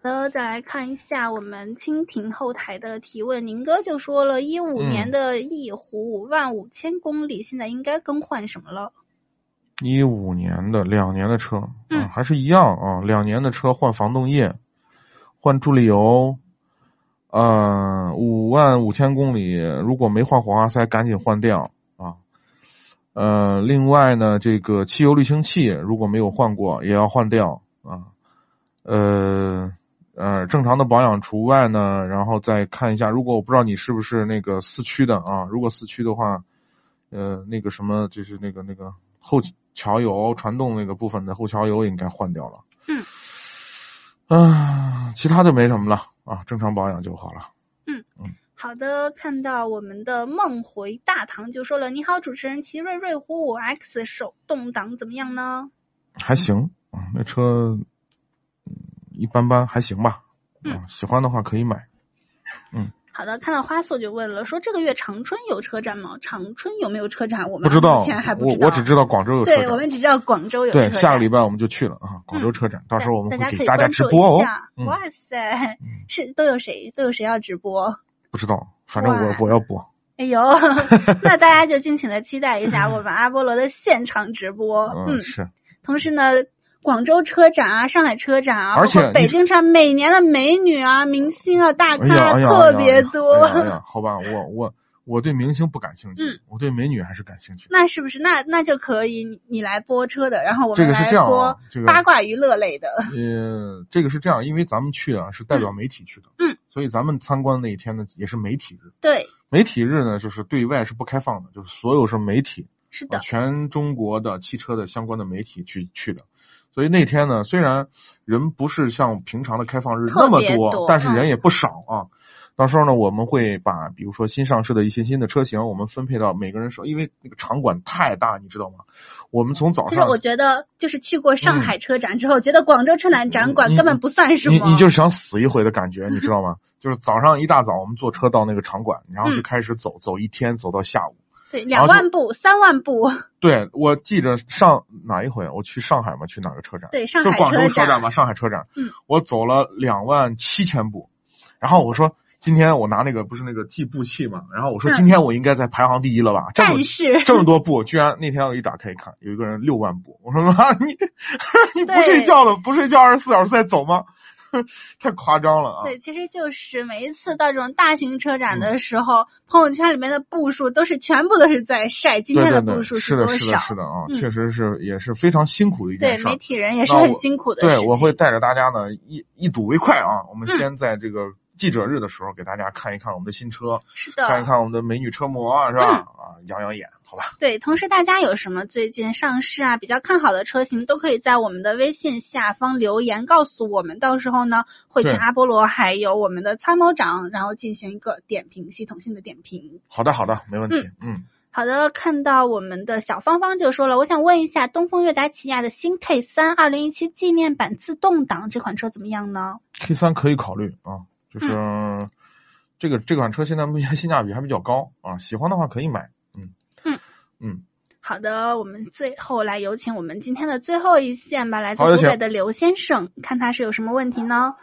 呃，再来看一下我们蜻蜓后台的提问，宁哥就说了，一五年的翼虎五万五千公里，现在应该更换什么了？一五年的两年的车，嗯还是一样啊，两年的车换防冻液，换助力油，呃，五万五千公里，如果没换火花塞，赶紧换掉啊。呃，另外呢，这个汽油滤清器如果没有换过，也要换掉啊。呃呃，正常的保养除外呢，然后再看一下，如果我不知道你是不是那个四驱的啊，如果四驱的话，呃，那个什么，就是那个那个后桥油、传动那个部分的后桥油应该换掉了。嗯。啊，其他就没什么了啊，正常保养就好了。嗯好的，看到我们的梦回大唐就说了，你好，主持人，奇瑞瑞虎五 X 手动挡怎么样呢？还行啊，那车嗯一般般，还行吧。嗯啊，喜欢的话可以买。嗯好的，看到花素就问了，说这个月长春有车展吗？长春有没有车展？我们不知道目前还，不我知道。我只知道广州有车对，我。们只知道广州有车对，下个礼拜我们就去了啊，广州车展，到时候我们大家可以会给大家直播哦哇塞，是都有谁都有谁要直播？不知道，反正我我要播。哎呦，那大家就敬请的期待一下我们阿波罗的现场直播。嗯，是。同时呢，广州车展啊，上海车展啊，而且北京车展，每年的美女啊、明星啊、大咖哎，特别多。好吧，我我我对明星不感兴趣，嗯我对美女还是感兴趣。那是不是那那就可以你你来播车的，然后我们来播八卦娱乐类的。呃，这个是这样，因为咱们去啊是代表媒体去的，嗯，所以咱们参观那一天呢也是媒体日。对，媒体日呢就是对外是不开放的，就是所有是媒体，啊是的，全中国的汽车的相关的媒体去去的。所以那天呢，虽然人不是像平常的开放日那么别多但是嗯人也不少啊。到时候呢，我们会把比如说新上市的一些新的车型，我们分配到每个人手，因为那个场馆太大，你知道吗？我们从早上就是我觉得，就是去过上海车展之后，觉得广州车展展馆嗯根本不算什么。你你就是想死一回的感觉，你知道吗？就是早上一大早我们坐车到那个场馆，然后就嗯开始走，走一天走到下午。对两万步、三万步，对，我记着上哪一回，我去上海嘛，去哪个车展？对上海就广州车车展嘛，上海车展。嗯，我走了两万七千步，然后我说今天我拿那个不是那个计步器嘛，然后我说嗯今天我应该在排行第一了吧？这么这么多步，居然那天我一打开一看，有一个人六万步，我说妈，你 你不睡觉了，不睡觉二十四小时在走吗？太夸张了啊！对，其实就是每一次到这种大型车展嗯的时候，朋友圈里面的步数都是全部都是在晒今对对对，天的步数是的，是的，多少。是的啊，嗯确实是也是非常辛苦的一，件事儿媒。体人也是很辛苦的对，我会带着大家呢一一睹为快啊！我们嗯先在这个记者日的时候给大家看一看我们的新车，是的，看一看我们的美女车模，是吧？嗯啊，养养眼，好吧？对，同时大家有什么最近上市啊比较看好的车型，都可以在我们的微信下方留言告诉我们，到时候呢会请阿波罗还有我们的参谋长，然后进行一个点评，系统性的点评。好的，好的，没问题。嗯，好的，看到我们的小芳芳就说了，我想问一下，东风悦达起亚的新 K 三二零一七纪念版自动挡这款车怎么样呢？K 三可以考虑啊，就是、嗯这个这款车现在目前性价比还比较高啊，喜欢的话可以买。嗯好的，我们最后来有请我们今天的最后一线吧，来自湖北的刘先生，看他是有什么问题呢？